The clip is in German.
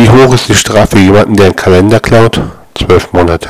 Wie hoch ist die Strafe für jemanden, der einen Kalender klaut? Zwölf Monate.